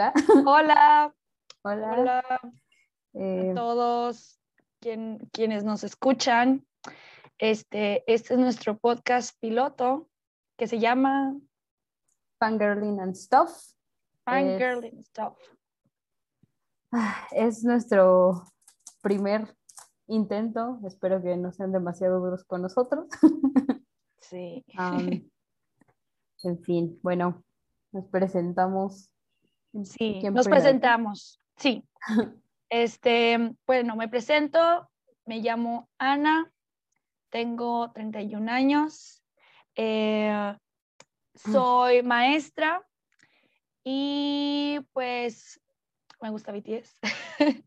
Hola. Hola. Hola. Hola Eh, a todos quien- quienes nos escuchan. Este, este es nuestro podcast piloto que se llama Fangirling and Stuff. Fangirling Stuff. Ah, Es nuestro primer intento. Espero que no sean demasiado duros con nosotros. Sí. Am, en fin, bueno, nos presentamos. Sí, ¿Quién nos presentamos. Sí. Este, bueno, me presento. Me llamo Ana. Tengo 31 años. eh, soy maestra y pues me gusta BTS.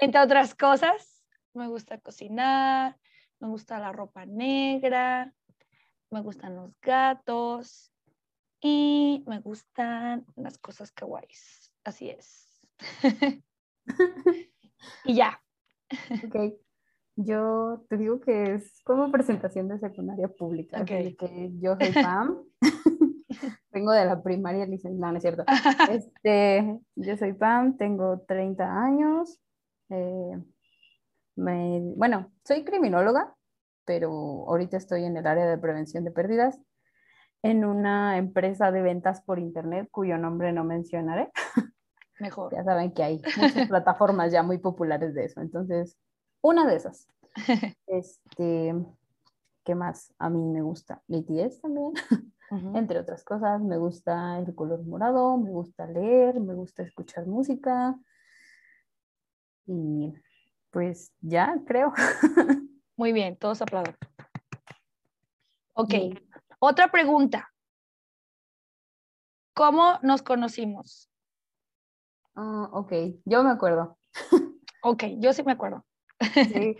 Entre otras cosas, me gusta cocinar, me gusta la ropa negra, me gustan los gatos y me gustan las cosas kawaiis. Así es. y ya. Ok. Yo te digo que es como presentación de secundaria pública. que yo soy Pam. Vengo de la primaria, no, no es cierto. Este, yo soy Pam, tengo 30 años. eh, me- bueno, soy criminóloga, pero ahorita estoy en el área de prevención de pérdidas en una empresa de ventas por internet cuyo nombre no mencionaré. Mejor. Ya saben que hay muchas plataformas ya muy populares de eso. Entonces, una de esas. Este, ¿qué más? A mí me gusta BTS también, entre otras cosas. Me gusta el color morado, me gusta leer, me gusta escuchar música. Y pues ya, creo. Muy bien, todos aplauden. Ok. Otra pregunta. ¿Cómo nos conocimos? Ah, ok, yo me acuerdo. Ok, yo sí me acuerdo. Sí,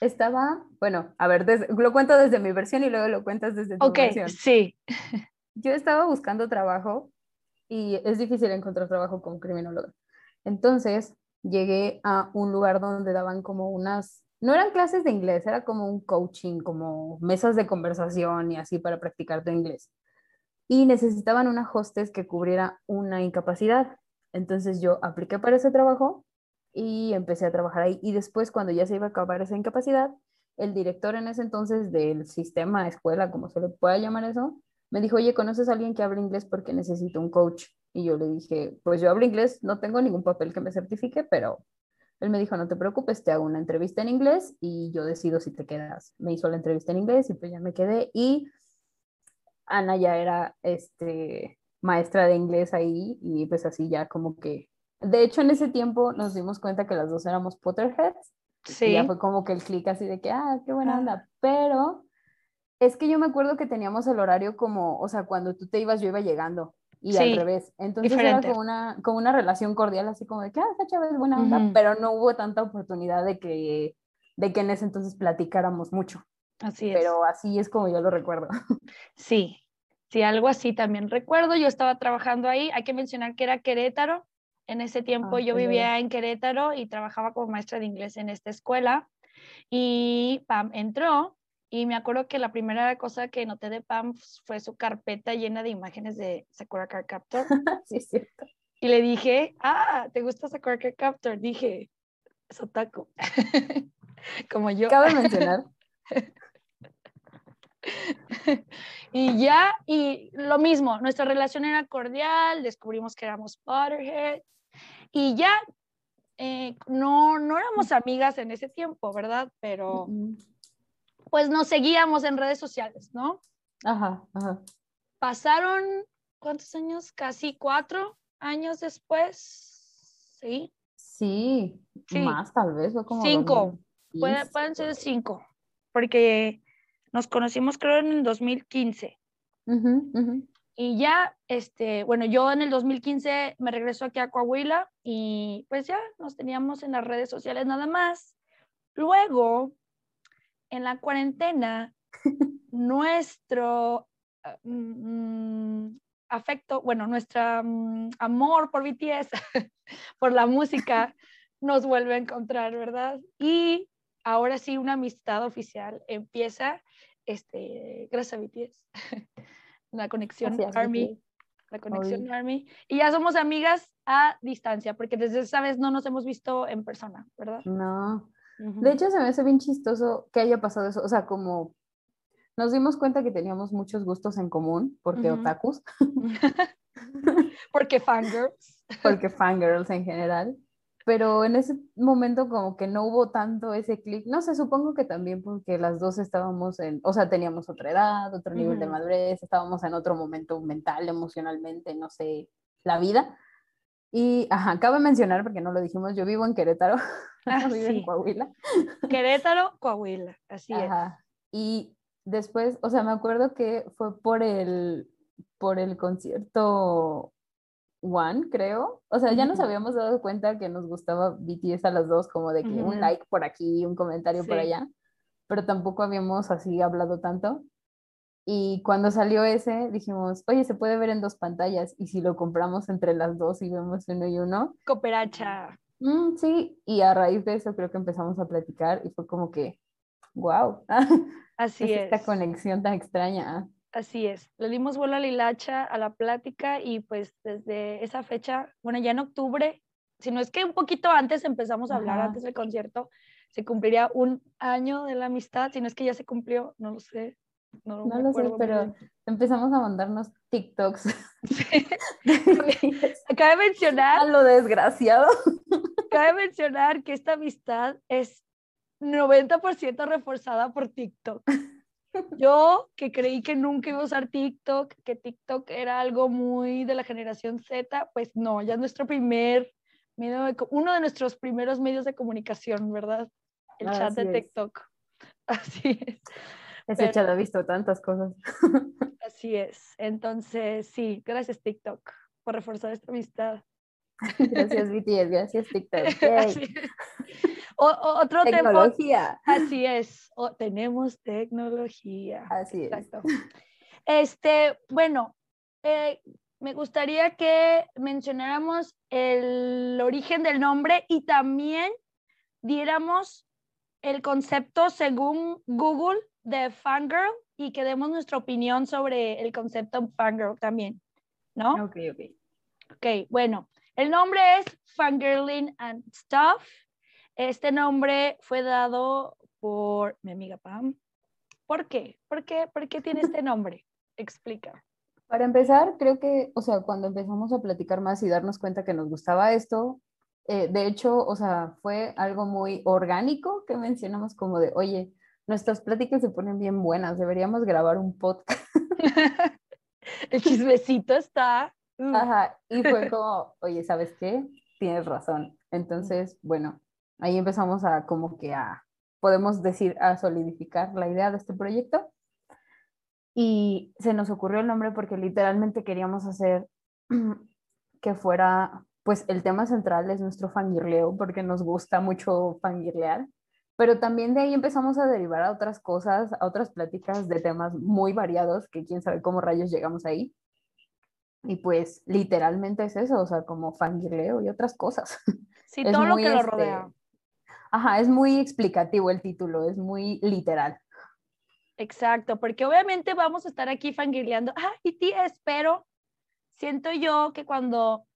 estaba, bueno, a ver, des- lo cuento desde mi versión y luego lo cuentas desde tu Ok, versión. sí. yo estaba buscando trabajo y es difícil encontrar trabajo como criminóloga. Entonces llegué a un lugar donde daban como unas, no eran clases de inglés, era como un coaching, como mesas de conversación y así para practicar tu inglés. Y necesitaban una hostess que cubriera una incapacidad. Entonces yo apliqué para ese trabajo y empecé a trabajar ahí. Y después, cuando ya se iba a acabar esa incapacidad, el director en ese entonces del sistema, escuela, como se le pueda llamar eso, me dijo, oye, ¿conoces a alguien que hable inglés porque necesito un coach? Y yo le dije, pues yo hablo inglés, no tengo ningún papel que me certifique, pero él me dijo, no te preocupes, te hago una entrevista en inglés y yo decido si te quedas. Me hizo la entrevista en inglés y pues ya me quedé y Ana ya era este, maestra de inglés ahí y pues así ya como que, de hecho en ese tiempo nos dimos cuenta que las dos éramos Potterheads y Sí. ya fue como que el clic así de que, ah, qué buena Ah. onda, pero es que yo me acuerdo que teníamos el horario como, o sea, cuando tú te ibas yo iba llegando y al Sí, revés, entonces diferente. era como una, como una relación cordial así como de que, ah, esta chava es buena onda, Ujú. pero no hubo tanta oportunidad de que, de que en ese entonces platicáramos mucho, Así es. pero así es como yo lo recuerdo. Sí, sí, algo así también recuerdo. Yo estaba trabajando ahí. Hay que mencionar que era Querétaro. En ese tiempo Ah, yo vivía en Querétaro y trabajaba como maestra de inglés en esta escuela. Y Pam entró y me acuerdo que la primera cosa que noté de Pam fue su carpeta llena de imágenes de Sakura Card Captor. sí, es cierto. Y le dije, ah, ¿te gusta Sakura Card Captor? Dije, es otaku. como yo. Cabe mencionar, y ya, y lo mismo, nuestra relación era cordial, descubrimos que éramos Potterhead y ya, eh, no, no éramos amigas en ese tiempo, ¿verdad? Pero mm, pues nos seguíamos en redes sociales, ¿no? ajá, ajá, Pasaron, ¿cuántos años? Casi cuatro años después, ¿sí? sí, Sí. más tal vez, como Cinco. 2015, Puede- pueden por ser cinco, porque nos conocimos creo en el 2015. Ujú, ujú. Y ya, este, bueno, yo en el 2015 me regreso aquí a Coahuila y pues ya nos teníamos en las redes sociales nada más. Luego, en la cuarentena, nuestro mm, afecto, bueno, nuestro amor por BTS, por la música, nos vuelve a encontrar, ¿verdad? Y ahora sí, una amistad oficial empieza, este, gracias a BTS, la conexión Gracias, Army. BTS. la conexión Army. Y ya somos amigas a distancia, porque desde esa vez no nos hemos visto en persona, ¿verdad? No. De hecho, se me hace bien chistoso que haya pasado eso. O sea, como nos dimos cuenta que teníamos muchos gustos en común, porque otakus. porque fangirls. porque fangirls en general pero en ese momento como que no hubo tanto ese clic, no sé, supongo que también porque las dos estábamos en, o sea, teníamos otra edad, otro nivel de madurez, estábamos en otro momento mental, emocionalmente, no sé, la vida. Y, ajá, cabe mencionar, porque no lo dijimos, yo vivo en Querétaro, ah, vivo en Coahuila. Querétaro, Coahuila, así ajá. Y después, o sea, me acuerdo que fue por el, por el concierto One, creo. O sea, ya nos habíamos dado cuenta que nos gustaba BTS a las dos, como de que un like por aquí, un comentario por allá, pero tampoco habíamos así hablado tanto. Y cuando salió ese, dijimos, oye, se puede ver en dos pantallas, y si lo compramos entre las dos y vemos uno y uno. Cooperacha. Mm, sí, y a raíz de eso creo que empezamos a platicar y fue como que, wow. Así es. Esta conexión tan extraña. Así es, le dimos vuelo a la hilacha, a la plática y pues desde esa fecha, bueno, ya en octubre, si no es que un poquito antes empezamos a hablar, antes del concierto, se cumpliría un año de la amistad, si no es que ya se cumplió, no lo sé. No, lo sé, pero empezamos a mandarnos TikToks. Cabe mencionar. A lo desgraciado. Cabe mencionar que esta amistad es 90% reforzada por TikTok. Yo que creí que nunca iba a usar TikTok, que TikTok era algo muy de la generación Z, pues no, ya es nuestro primer medio uno de nuestros primeros medios de comunicación, ¿verdad? El chat de TikTok. Así es. Ese chat ha visto tantas cosas. Así es. Entonces, sí, gracias TikTok por reforzar esta amistad. Gracias BTS, gracias TikTok. O, otro tecnología. así es, tenemos tecnología. Así es. Exacto. Este, bueno, eh, me gustaría que mencionáramos el origen del nombre y también diéramos el concepto según Google de fangirl y que demos nuestra opinión sobre el concepto fangirl también, ¿no? Ok, ok. Ok, bueno, el nombre es Fangirling and Stuff este nombre fue dado por mi amiga Pam. ¿Por qué? ¿Por qué, ¿Por qué tiene este nombre? Explica. Para empezar, creo que, o sea, cuando empezamos a platicar más y darnos cuenta que nos gustaba esto, eh, de hecho, o sea, fue algo muy orgánico que mencionamos como de, oye, nuestras pláticas se ponen bien buenas, deberíamos grabar un podcast. El chismecito está. Uh. Ajá, y fue como, oye, ¿sabes qué? Tienes razón. Entonces, bueno, ahí empezamos a como que a, podemos decir, a solidificar la idea de este proyecto. Y se nos ocurrió el nombre porque literalmente queríamos hacer que fuera, pues el tema central es nuestro fangirleo, porque nos gusta mucho fangirlear, pero también de ahí empezamos a derivar a otras cosas, a otras pláticas de temas muy variados, que quién sabe cómo rayos llegamos ahí. Y pues literalmente es eso, o sea, como fangirleo y otras cosas. Sí, todo lo que lo este, rodea. Ajá, es muy explicativo el título, es muy literal. Exacto, porque obviamente vamos a estar aquí fangirleando, ah, y ti pero siento yo que cuando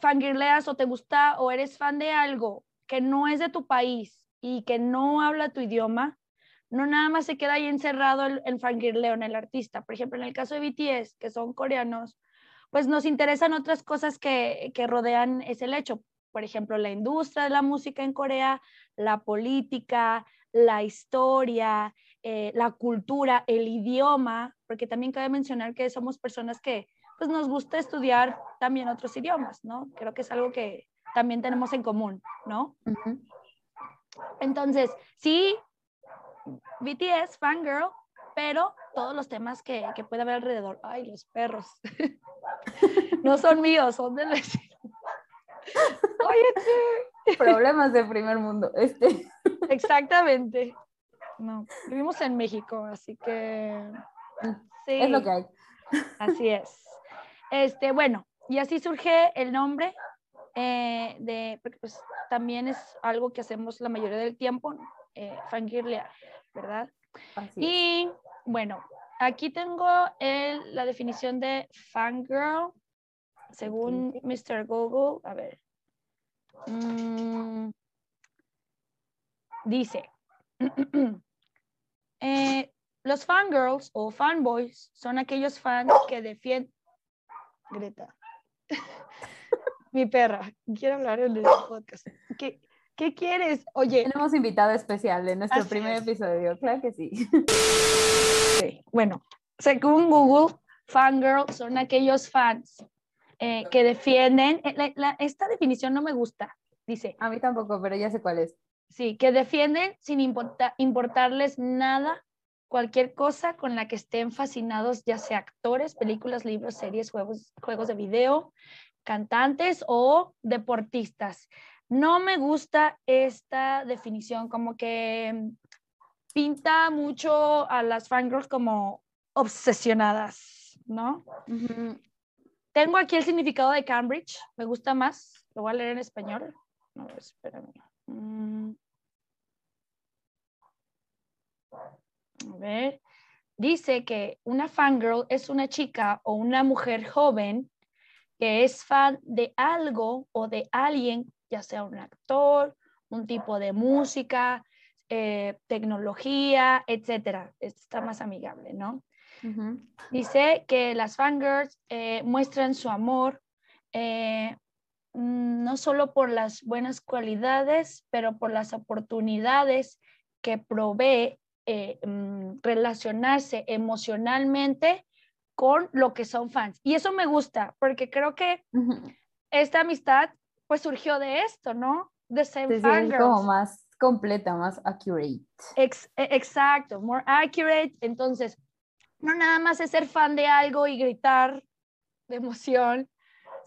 fangirleas o te gusta o eres fan de algo que no es de tu país y que no habla tu idioma, no nada más se queda ahí encerrado el, el fangirleo en el artista. Por ejemplo, en el caso de BTS, que son coreanos, pues nos interesan otras cosas que, que rodean ese hecho por ejemplo, la industria de la música en Corea, la política, la historia, eh, la cultura, el idioma, porque también cabe mencionar que somos personas que pues nos gusta estudiar también otros idiomas, ¿no? Creo que es algo que también tenemos en común, ¿no? Entonces, sí, BTS, fangirl, pero todos los temas que, que puede haber alrededor, ay, los perros, no son míos, son del vecino. Oye, Problemas de primer mundo. Este. Exactamente. No, vivimos en México, así que sí. Es lo que hay. Así es. Este, bueno, y así surge el nombre eh, de, porque pues también es algo que hacemos la mayoría del tiempo, eh, fangirlear, ¿verdad? Así y bueno, aquí tengo el, la definición de fangirl, según Mr. Google. A ver. Mm, dice, eh, los fangirls o fanboys son aquellos fans que defienden... Greta. Mi perra, quiero hablar en el podcast. ¿Qué, ¿Qué quieres? Oye. Tenemos invitado especial en nuestro primer episodio, claro que sí. Bueno, según Google, fangirl son aquellos fans eh, que defienden, eh, esta definición no me gusta, dice. A mí tampoco, pero ya sé cuál es. Sí, que defienden sin importarles nada, cualquier cosa con la que estén fascinados, ya sea actores, películas, libros, series, juegos, juegos de video, cantantes o deportistas. No me gusta esta definición, como que pinta mucho a las fangirls como obsesionadas, ¿no? Tengo aquí el significado de Cambridge, me gusta más, lo voy a leer en español. No, espérame. Mm. A ver, dice que una fangirl es una chica o una mujer joven que es fan de algo o de alguien ya sea un actor, un tipo de música, eh, tecnología, etcétera. Está más amigable, ¿no? Dice que las fangirls eh, muestran su amor eh, no solo por las buenas cualidades, pero por las oportunidades que provee mm, relacionarse emocionalmente con lo que son fans. Y eso me gusta, porque creo que esta amistad pues surgió de esto, ¿no? De sí, como más completa, más accurate. E, exacto, more accurate. Entonces, no nada más es ser fan de algo y gritar de emoción,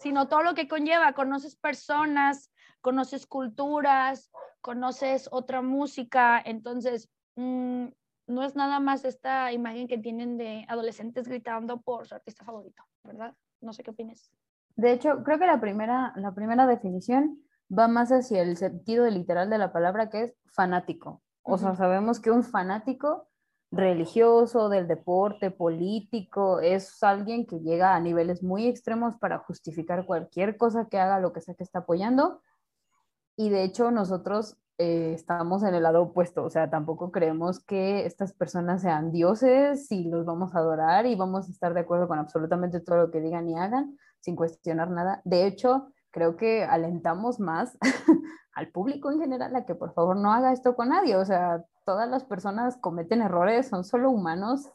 sino todo lo que conlleva. Conoces personas, conoces culturas, conoces otra música. Entonces, mm, no es nada más esta imagen que tienen de adolescentes gritando por su artista favorito, ¿verdad? No sé qué opinas. De hecho, creo que la primera, la primera definición va más hacia el sentido literal de la palabra, que es fanático. O sea, sabemos que un fanático religioso, del deporte, político, es alguien que llega a niveles muy extremos para justificar cualquier cosa que haga lo que sea que está apoyando. Y de hecho nosotros eh, estamos en el lado opuesto, o sea, tampoco creemos que estas personas sean dioses y los vamos a adorar y vamos a estar de acuerdo con absolutamente todo lo que digan y hagan, sin cuestionar nada. De hecho, creo que alentamos más al público en general a que por favor no haga esto con nadie. O sea, todas las personas cometen errores, son solo humanos.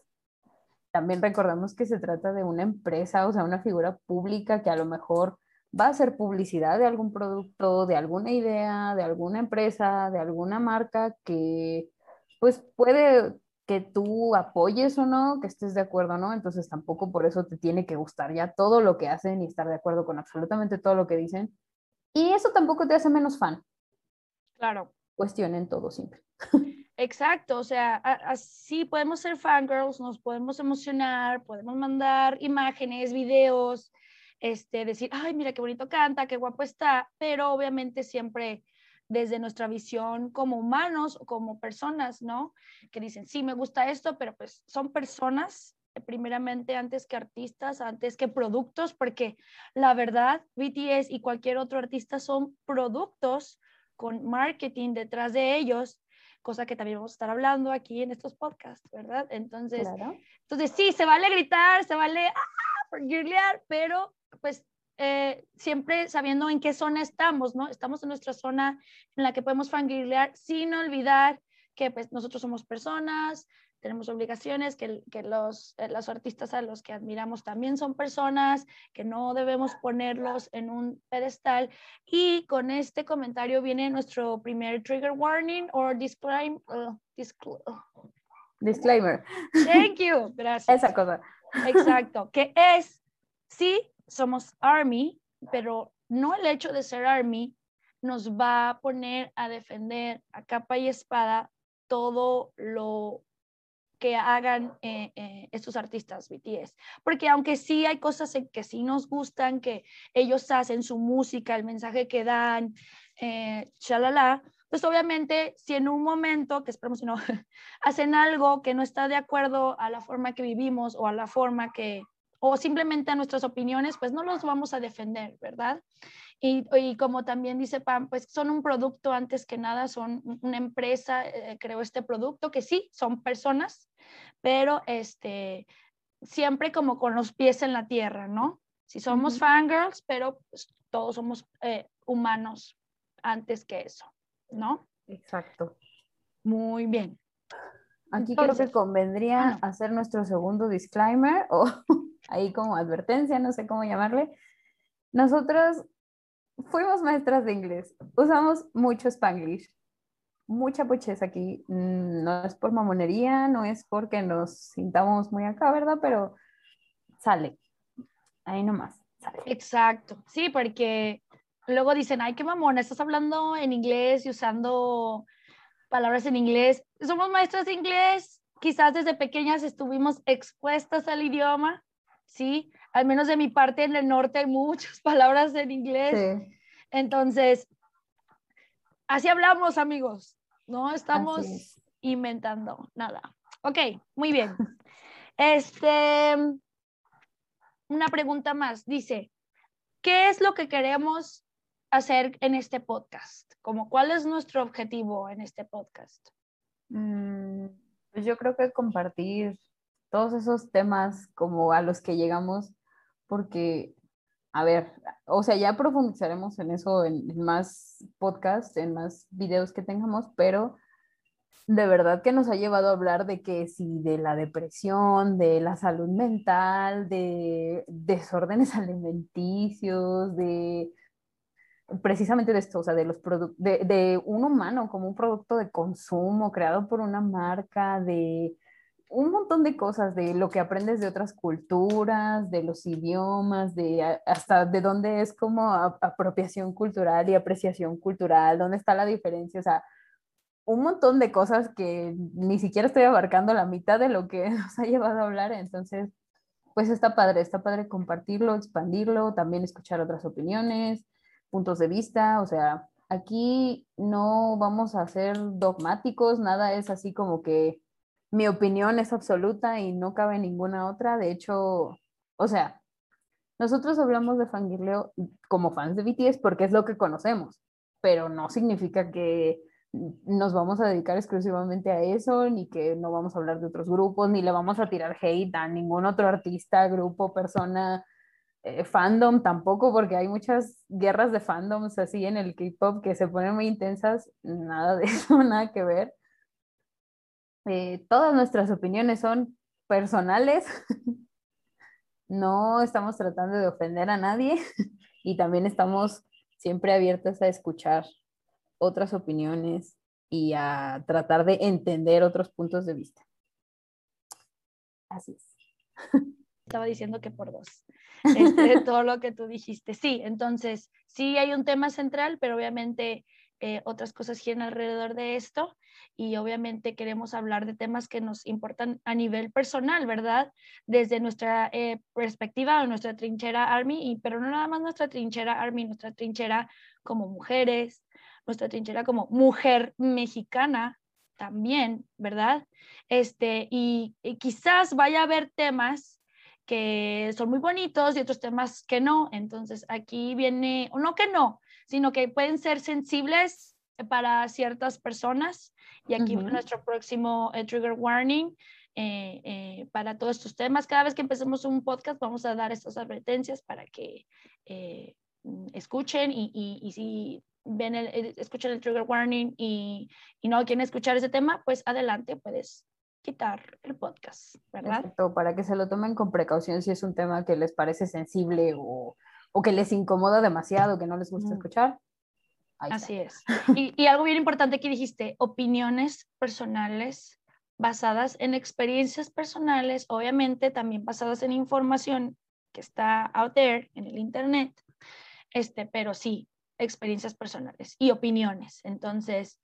También recordemos que se trata de una empresa, o sea, una figura pública que a lo mejor va a hacer publicidad de algún producto, de alguna idea, de alguna empresa, de alguna marca que pues puede que tú apoyes o no, que estés de acuerdo o no, entonces tampoco por eso te tiene que gustar ya todo lo que hacen y estar de acuerdo con absolutamente todo lo que dicen. Y eso tampoco te hace menos fan. Claro. Cuestionen todo siempre. Exacto, o sea, así podemos ser fangirls, nos podemos emocionar, podemos mandar imágenes, videos, este, decir, ay, mira qué bonito canta, qué guapo está, pero obviamente siempre desde nuestra visión como humanos o como personas, ¿no? Que dicen, sí, me gusta esto, pero pues son personas eh, primeramente antes que artistas, antes que productos, porque la verdad, BTS y cualquier otro artista son productos con marketing detrás de ellos, cosa que también vamos a estar hablando aquí en estos podcasts, ¿verdad? Entonces, entonces sí, se vale gritar, se vale ah, pero pues eh, siempre sabiendo en qué zona estamos, ¿no? Estamos en nuestra zona en la que podemos fangirlear sin olvidar que pues, nosotros somos personas, tenemos obligaciones, que, que los, eh, los artistas a los que admiramos también son personas, que no debemos ponerlos en un pedestal. Y con este comentario viene nuestro primer trigger warning o disclaimer. Uh, disclaimer. Thank you. Gracias. Esa cosa. Exacto. Que es, sí, somos Army, pero no el hecho de ser Army nos va a poner a defender a capa y espada todo lo que hagan eh, eh, estos artistas BTS. Porque aunque sí hay cosas que sí nos gustan, que ellos hacen su música, el mensaje que dan, eh, chalala, Entonces, obviamente, si en un momento, que esperemos si no, hacen algo que no está de acuerdo a la forma que vivimos o a la forma que, o simplemente a nuestras opiniones, pues no los vamos a defender, ¿verdad? Y, y, como también dice Pam, pues son un producto antes que nada, son una empresa, eh, creó este producto, que sí, son personas, pero este, siempre como con los pies en la tierra, ¿no? Si somos fangirls, pero pues, todos somos eh, humanos antes que eso, ¿no? Exacto. Muy bien. Aquí creo que convendría ah, hacer nuestro segundo disclaimer o ahí como advertencia, no sé cómo llamarle. Nosotros fuimos maestras de inglés, usamos mucho spanglish, mucha pocheza aquí. Mm, no es por mamonería, no es porque nos sintamos muy acá, ¿verdad? Pero sale. Ahí nomás. Sale. Exacto. Sí, porque luego dicen, ay, qué mamona, estás hablando en inglés y usando palabras en inglés. Somos maestras de inglés, quizás desde pequeñas estuvimos expuestas al idioma, ¿sí? Al menos de mi parte en el norte hay muchas palabras en inglés. Entonces, así hablamos, amigos, no estamos inventando nada. Ok, muy bien. Este, una pregunta más. Dice, ¿qué es lo que queremos hacer en este podcast? Como, ¿Cuál es nuestro objetivo en este podcast? Mm, pues yo creo que compartir todos esos temas como a los que llegamos, porque, a ver, o sea, ya profundizaremos en eso en, en más podcasts, en más videos que tengamos, pero de verdad que nos ha llevado a hablar de que sí, de la depresión, de la salud mental, de desórdenes alimenticios, de precisamente de esto, o sea, de los de, de un humano como un producto de consumo creado por una marca, de un montón de cosas, de lo que aprendes de otras culturas, de los idiomas, de hasta de dónde es como apropiación cultural y apreciación cultural, dónde está la diferencia, o sea, un montón de cosas que ni siquiera estoy abarcando la mitad de lo que nos ha llevado a hablar, entonces, pues está padre, está padre compartirlo, expandirlo, también escuchar otras opiniones, puntos de vista, o sea, aquí no vamos a ser dogmáticos, nada es así como que mi opinión es absoluta y no cabe ninguna otra, de hecho, o sea, nosotros hablamos de fangirleo como fans de BTS porque es lo que conocemos, pero no significa que nos vamos a dedicar exclusivamente a eso, ni que no vamos a hablar de otros grupos, ni le vamos a tirar hate a ningún otro artista, grupo, persona, eh, fandom tampoco, porque hay muchas guerras de fandoms así en el K-pop que se ponen muy intensas, nada de eso, nada que ver. Eh, todas nuestras opiniones son personales, no estamos tratando de ofender a nadie y también estamos siempre abiertos a escuchar otras opiniones y a tratar de entender otros puntos de vista. Así es. Estaba diciendo que por dos. Este, todo lo que tú dijiste. Sí, entonces sí hay un tema central, pero obviamente eh, otras cosas giran alrededor de esto y obviamente queremos hablar de temas que nos importan a nivel personal, ¿verdad? Desde nuestra eh, perspectiva, nuestra trinchera Army, y, pero no nada más nuestra trinchera Army, nuestra trinchera como mujeres, nuestra trinchera como mujer mexicana también, ¿verdad? Este, y, quizás vaya a haber temas que son muy bonitos y otros temas que no. Entonces aquí viene, no que no, sino que pueden ser sensibles para ciertas personas. Y aquí viene nuestro próximo eh, trigger warning. Eh, eh, para todos estos temas. Cada vez que empecemos un podcast vamos a dar estas advertencias para que escuchen y, y, y, si ven el, escuchan el trigger warning y, y, no quieren escuchar ese tema, pues adelante, puedes quitar el podcast, ¿verdad? Exacto, para que se lo tomen con precaución si es un tema que les parece sensible o, o que les incomoda demasiado, que no les gusta escuchar. Así es. Y, y algo bien importante que dijiste, opiniones personales basadas en experiencias personales, obviamente también basadas en información que está out there en el internet, este, pero sí, experiencias personales y opiniones. Entonces,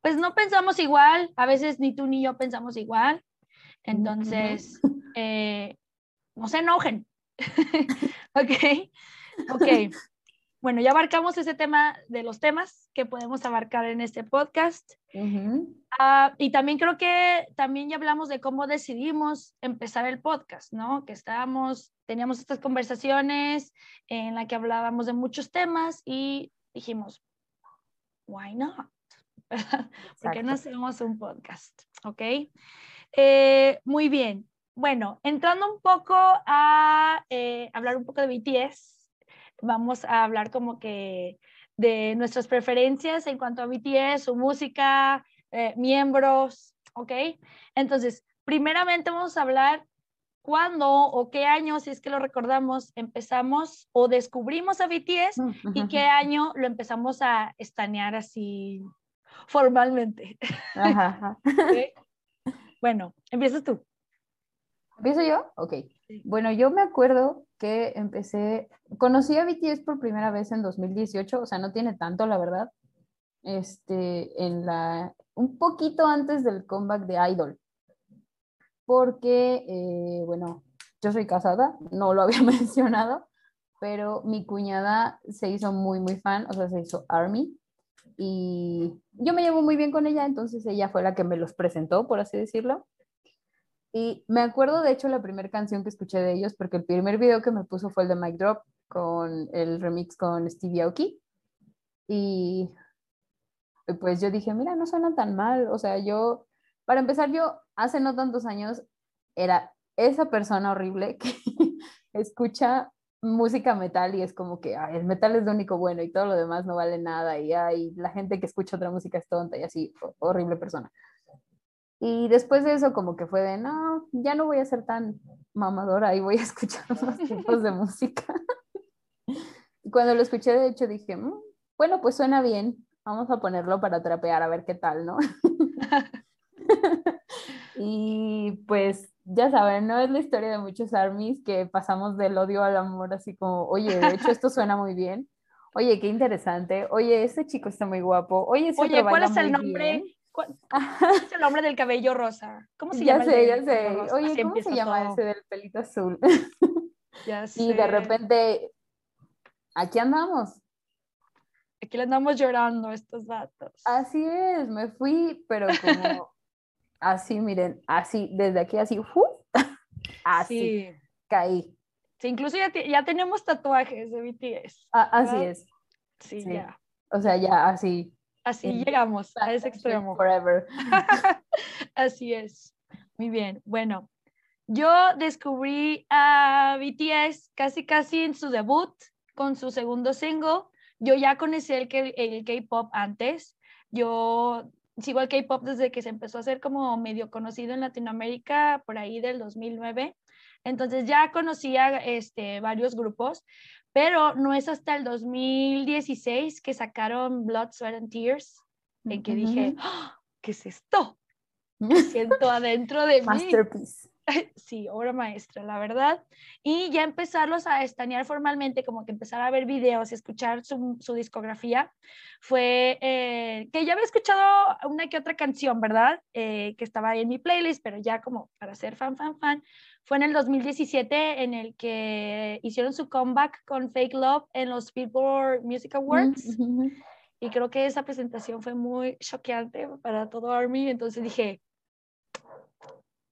pues no pensamos igual, a veces ni tú ni yo pensamos igual. Entonces, eh, no se enojen. ok, ok. bueno, ya abarcamos ese tema de los temas que podemos abarcar en este podcast. Ah, y también creo que también ya hablamos de cómo decidimos empezar el podcast, ¿no? Que estábamos, teníamos estas conversaciones en la que hablábamos de muchos temas y dijimos, why not? ¿Por qué no hacemos un podcast? ¿Ok? Eh, muy bien. Bueno, entrando un poco a eh, hablar un poco de BTS, vamos a hablar como que de nuestras preferencias en cuanto a BTS, su música, eh, miembros, ¿ok? Entonces, primeramente vamos a hablar cuándo o qué año, si es que lo recordamos, empezamos o descubrimos a BTS y qué año lo empezamos a estanear así formalmente. Bueno, empiezas tú. ¿Empiezo yo? Ok. Bueno, yo me acuerdo que empecé, conocí a BTS por primera vez en 2018, o sea, no tiene tanto, la verdad. Este, en la, un poquito antes del comeback de Idol. Porque, eh, bueno, yo soy casada, no lo había mencionado, pero mi cuñada se hizo muy, muy fan, o sea, se hizo Army. Y yo me llevo muy bien con ella, entonces ella fue la que me los presentó, por así decirlo. Y me acuerdo, de hecho, la primera canción que escuché de ellos, porque el primer video que me puso fue el de Mike Drop, con el remix con Stevie Aoki. Y pues yo dije, mira, no suena tan mal. O sea, yo, para empezar, yo hace no tantos años era esa persona horrible que escucha música metal y es como que el metal es lo único bueno y todo lo demás no vale nada y ay, la gente que escucha otra música es tonta y así, horrible persona. Y después de eso como que fue de, no, ya no voy a ser tan mamadora y voy a escuchar otros tipos de música. Cuando lo escuché, de hecho, dije, mm, bueno, pues suena bien, vamos a ponerlo para trapear a ver qué tal, ¿no? y pues ya saben, no es la historia de muchos armies que pasamos del odio al amor, así como, oye, de hecho esto suena muy bien. Oye, qué interesante. Oye, ese chico está muy guapo. Oye, ese Oye ¿cuál es el nombre? ¿Cuál es el nombre del cabello rosa? ¿Cómo se llama? Ya sé, ya sé. Oye, ¿cómo se llama ese del pelito azul? Ya sé. Y de repente, aquí andamos. Aquí le andamos llorando estos datos. Así es, me fui, pero como así, miren, así, desde aquí así, así, caí. Sí, incluso ya, ya, tenemos tatuajes de BTS. Ah, así es. Sí, ya. O sea, ya así. Así llegamos a ese extremo. Forever. así es. Muy bien. Bueno, yo descubrí a BTS casi casi en su debut con su segundo single. Yo ya conocí el, el K-pop antes. Yo sigo el K-pop desde que se empezó a hacer como medio conocido en Latinoamérica por ahí del 2009. Entonces ya conocía este, varios grupos, pero no es hasta el 2016 que sacaron Blood, Sweat and Tears, en que dije, ¡Ah! ¿qué es esto? Me siento adentro de mí. Masterpiece. sí, obra maestra, la verdad. Y ya empezarlos a estanear formalmente, como que empezar a ver videos y escuchar su, su discografía, fue eh, que ya había escuchado una que otra canción, ¿verdad? Eh, que estaba ahí en mi playlist, pero ya como para ser fan, fan, fan, fue en el 2017 en el que hicieron su comeback con Fake Love en los Billboard Music Awards. Y creo que esa presentación fue muy choqueante para todo Army, entonces dije,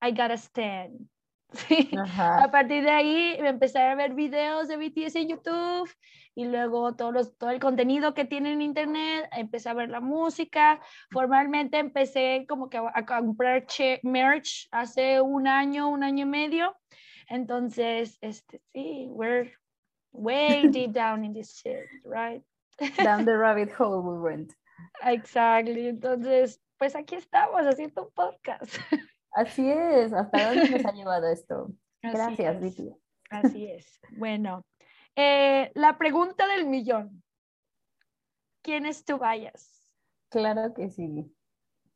I gotta stand. A partir de ahí me empecé a ver videos de BTS en YouTube y luego todo, los, todo el contenido que tienen en internet, empecé a ver la música. Formalmente empecé como que a, comprar merch hace un año, un año y medio. Entonces, este, sí, we're way deep down in this shit, right? Down the rabbit hole we went. Exactly. Entonces, pues aquí estamos haciendo un podcast. Así es, ¿hasta dónde nos ha llevado esto? Gracias, Vicky. Así es. Bueno, eh, la pregunta del millón. ¿Quién es tu bias? Claro que sí.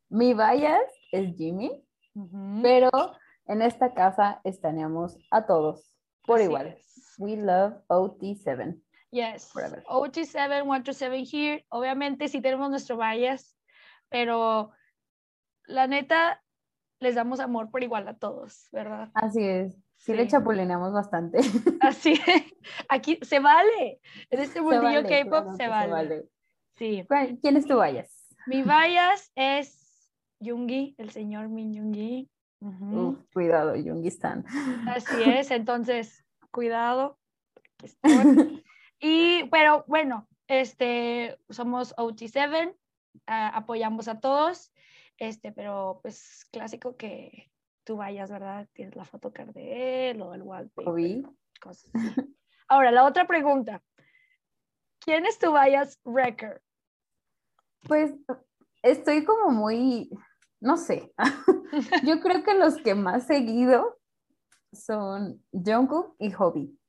Mi bias es Jimmy, pero en esta casa estaneamos a todos por igual. We love OT7. Yes. Forever. OT7, 127 here. Obviamente sí tenemos nuestro bias, pero la neta, les damos amor por igual a todos, ¿verdad? Así es. Sí, le Sí. chapulineamos bastante. Así, aquí se vale. En este Se mundillo vale, K-pop claro se que vale. Sí. ¿Cuál- ¿Quién es tu bias? Mi bias es Yoongi, el señor Min Yoongi. Ujú. Uf, cuidado, Jungistan. Así es, entonces, cuidado. estoy. Y, pero bueno, este, somos OT7, ah, apoyamos a todos, este, pero pues clásico que tú vayas, ¿verdad? Tienes la photocard de él o el wallpaper, cosas así. Ahora, la otra pregunta. ¿Quién es tu bias record? Pues estoy como muy, no sé. Yo creo que los que más seguido son Jungkook y Hobby.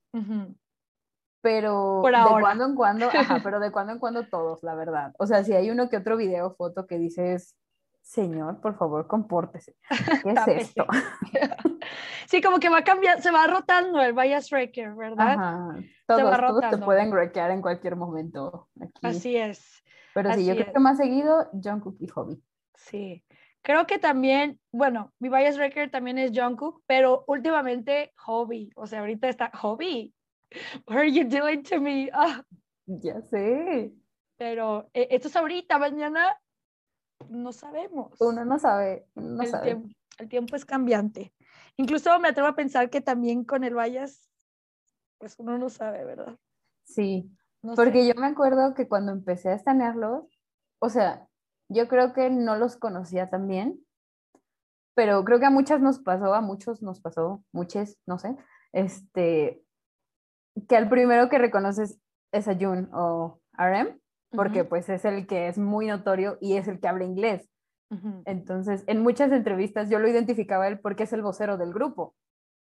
Pero Por de cuando en cuando, ajá, pero de cuando en cuando todos, la verdad. O sea, si hay uno que otro video, foto que dices, señor, por favor, compórtese. ¿Qué es esto? Sí, como que va cambiando, se va rotando el bias record, ¿verdad? Ajá. Todos, va todos te pueden wreckear en cualquier momento aquí. Así es. Pero sí, yo creo que más seguido, Jungkook y Hobby. Sí, creo que también, bueno, mi bias record también es Jungkook, pero últimamente Hobby, o sea, ahorita está Hobby. What are you doing to me? Ah, Ya sé. pero eh, esto es ahorita, mañana no sabemos. Uno no sabe, no el, sabe. tiempo, el tiempo es cambiante. Incluso me atrevo a pensar que también con el bias, pues uno no sabe, ¿verdad? Sí, No porque sé. yo me acuerdo que cuando empecé a estanearlos, o sea, yo creo que no los conocía tan bien, pero creo que a muchas nos pasó, a muchos nos pasó, muchos, no sé, este, que al primero que reconoces es a Jun o RM, porque Ujú, pues es el que es muy notorio y es el que habla inglés. ujú. Entonces, en muchas entrevistas yo lo identificaba a él porque es el vocero del grupo.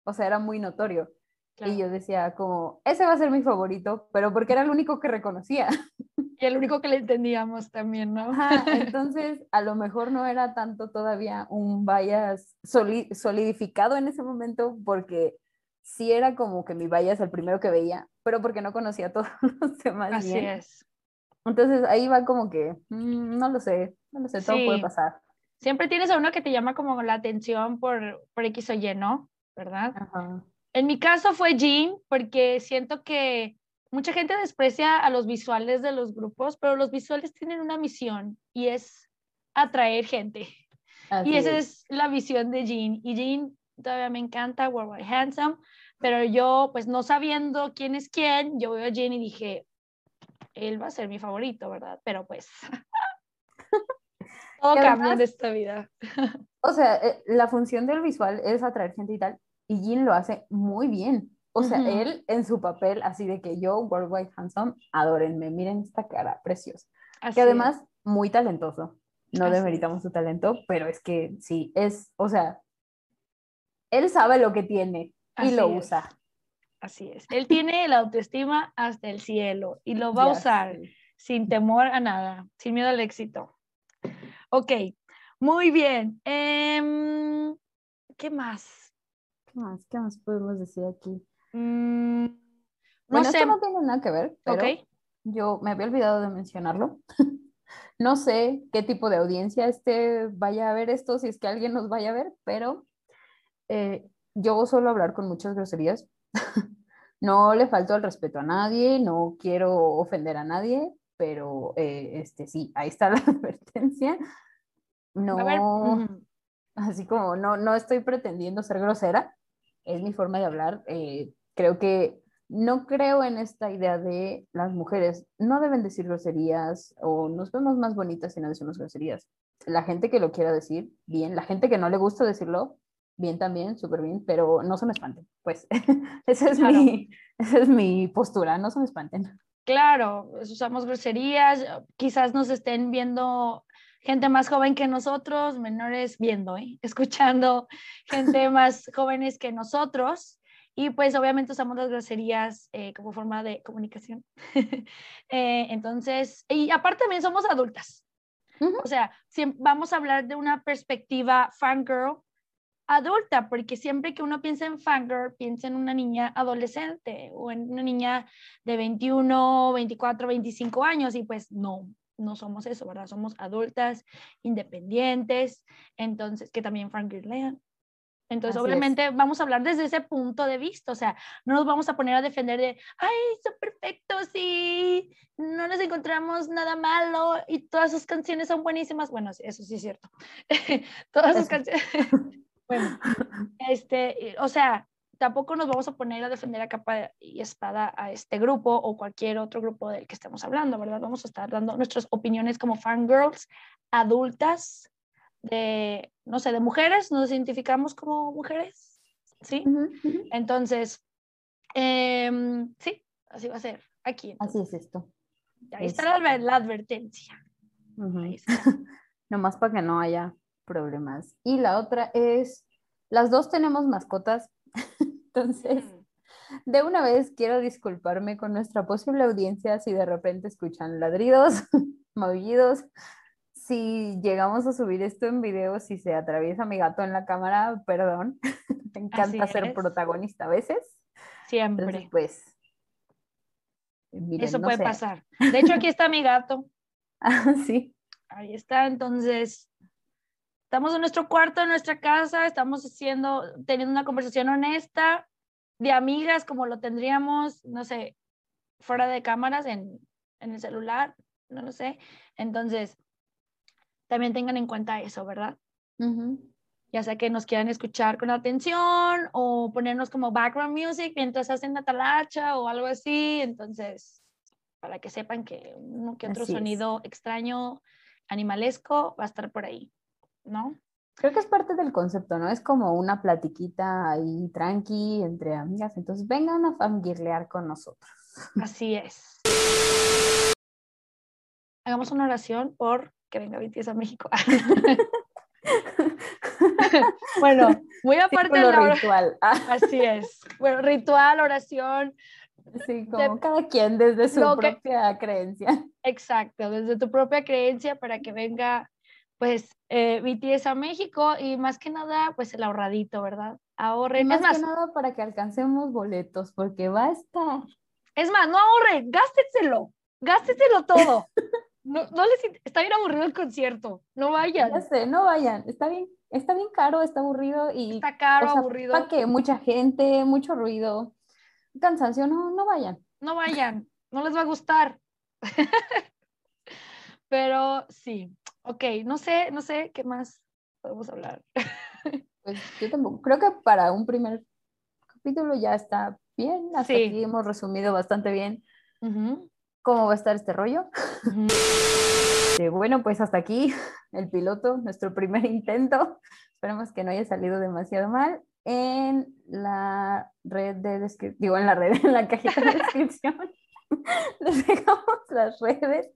O sea, era muy notorio. Claro. Y yo decía como, ese va a ser mi favorito, pero porque era el único que reconocía. Y el único que le entendíamos también, ¿no? Ajá, entonces, a lo mejor no era tanto todavía un bias soli- solidificado en ese momento, porque sí era como que mi bias el primero que veía, pero porque no conocía todos los demás Así bien. es. Entonces, ahí va como que, mm, no lo sé, no lo sé, todo puede Sí. pasar. Siempre tienes a uno que te llama como la atención por, por X o Y, ¿no? ¿Verdad? Ajá. En mi caso fue Jean, porque siento que mucha gente desprecia a los visuales de los grupos, pero los visuales tienen una misión y es atraer gente. Así Y esa es. es la visión de Jean. Y Jean todavía me encanta, Worldwide Handsome, pero yo, pues no sabiendo quién es quién, yo veo a Jean y dije, él va a ser mi favorito, ¿verdad? Pero pues todo cambia en esta vida. O sea, eh, la función del visual es atraer gente y tal, y Jin lo hace muy bien. O sea, él en su papel, así de que yo, Worldwide Handsome, adórenme, miren esta cara preciosa. Así que es. además, muy talentoso. No Así demeritamos su talento, pero es que sí, es, o sea, él sabe lo que tiene y Así lo es. Así es. Él tiene la autoestima hasta el cielo y lo va a usar sin temor a nada, sin miedo al éxito. Ok, muy bien. Em, ¿Qué más? ¿Qué más? ¿Qué más podemos decir aquí? Mm, no Bueno, sé. esto no tiene nada que ver, pero Ok. yo me había olvidado de mencionarlo. No sé qué tipo de audiencia este vaya a ver esto, si es que alguien nos vaya a ver, pero eh, yo suelo hablar con muchas groserías. No le falto el respeto a nadie, no quiero ofender a nadie, pero eh, este sí, ahí está la advertencia. No, A ver, ujú, así como no, no estoy pretendiendo ser grosera, es mi forma de hablar. eh, creo que no creo en esta idea de las mujeres no deben decir groserías o nos vemos más bonitas si no decimos groserías. La gente que lo quiera decir, bien. La gente que no le gusta decirlo, bien también, súper bien, pero no se me espanten. Pues esa es, Claro. mi, esa es mi postura, no se me espanten. Claro, pues, usamos groserías, quizás nos estén viendo gente más joven que nosotros, menores viendo, ¿eh? escuchando gente más jóvenes que nosotros. Y pues obviamente usamos las groserías eh, como forma de comunicación. Eh, entonces, y aparte también somos adultas. Ujú. O sea, siem- vamos a hablar de una perspectiva fangirl adulta, porque siempre que uno piensa en fangirl, piensa en una niña adolescente o en una niña de 21, 24, 25 años y pues no, no somos eso, ¿verdad? Somos adultas, independientes, entonces, que también lean entonces, obviamente, vamos a hablar desde ese punto de vista, o sea, no nos vamos a poner a defender de, ay, son perfectos y no nos encontramos nada malo y todas sus canciones son buenísimas. Bueno, eso sí es cierto. todas sus canciones. Bueno, este, o sea, tampoco nos vamos a poner a defender a capa y espada a este grupo o cualquier otro grupo del que estemos hablando, ¿verdad? Vamos a estar dando nuestras opiniones como fangirls adultas de, no sé, de mujeres, nos identificamos como mujeres, ¿sí? Entonces, em, sí, así va a ser aquí. Así es esto. Ahí está la, la advertencia. Nomás para que no haya problemas. Y la otra es, las dos tenemos mascotas, entonces, mm. de una vez quiero disculparme con nuestra posible audiencia si de repente escuchan ladridos, maullidos, si llegamos a subir esto en video, si se atraviesa mi gato en la cámara, perdón, me encanta ser protagonista a veces. Siempre. pues. Eso puede pasar. De hecho, aquí está mi gato. ah, sí. Ahí está, entonces. Estamos en nuestro cuarto, en nuestra casa, estamos haciendo, teniendo una conversación honesta de amigas, como lo tendríamos, no sé, fuera de cámaras, en, en el celular, no lo sé. Entonces, también tengan en cuenta eso, ¿verdad? Ya sea que nos quieran escuchar con atención o ponernos como background music mientras hacen la talacha o algo así. Entonces, para que sepan que uno que otro sonido extraño, animalesco, va a estar por ahí, ¿no? Creo que es parte del concepto, ¿no? Es como una platiquita ahí tranqui entre amigas. Entonces, vengan a fangirlear con nosotros. Así es. Hagamos una oración por que venga BTS a México. bueno, muy aparte de la ritual. Así es. Bueno, ritual, oración. Sí, como cada quien desde su propia creencia. Exacto, desde tu propia creencia para que venga pues eh, BTS a México y más que nada pues el ahorradito, ¿verdad? Ahorren. más, más que nada para que alcancemos boletos porque va a estar. Es más, no ahorren, gástenselo, gástenselo todo. No, no les está bien aburrido el concierto. No vayan. Ya sé, no vayan. Está bien, está bien caro, está aburrido y. Está caro, aburrido. Para que mucha gente, mucho ruido, cansancio, no, no vayan. No vayan, no les va a gustar. Pero sí, ok, no sé, no sé qué más podemos hablar. pues yo tampoco, creo que para un primer capítulo ya está bien, hasta aquí hemos resumido bastante bien cómo va a estar este rollo. Eh, bueno, pues hasta aquí el piloto, nuestro primer intento. Esperemos que no haya salido demasiado mal. En la red de descripción, digo en la red, en la cajita de descripción, les dejamos las redes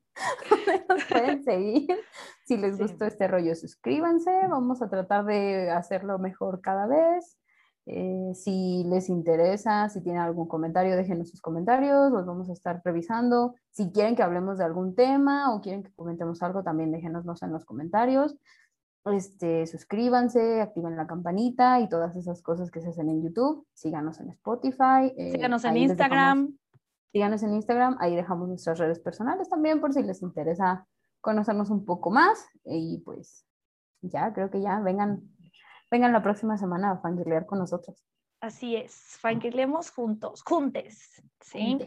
donde nos pueden seguir. Si les gustó este rollo, suscríbanse. Vamos a tratar de hacerlo mejor cada vez. Eh, si les interesa, si tienen algún comentario, déjenos sus comentarios, los vamos a estar revisando. Si quieren que hablemos de algún tema o quieren que comentemos algo, también déjenoslos en los comentarios. Este, suscríbanse, activen la campanita y todas esas cosas que se hacen en YouTube. Síganos en Spotify. Eh, síganos en Instagram. síganos en Instagram. Ahí dejamos nuestras redes personales también por si les interesa conocernos un poco más y pues ya, creo que ya vengan, vengan la próxima semana a fangirlear con nosotros. Así es, fangirleemos juntos, juntes, ¿sí?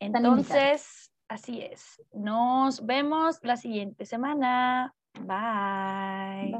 Entonces, así es. Nos vemos la siguiente semana. Bye.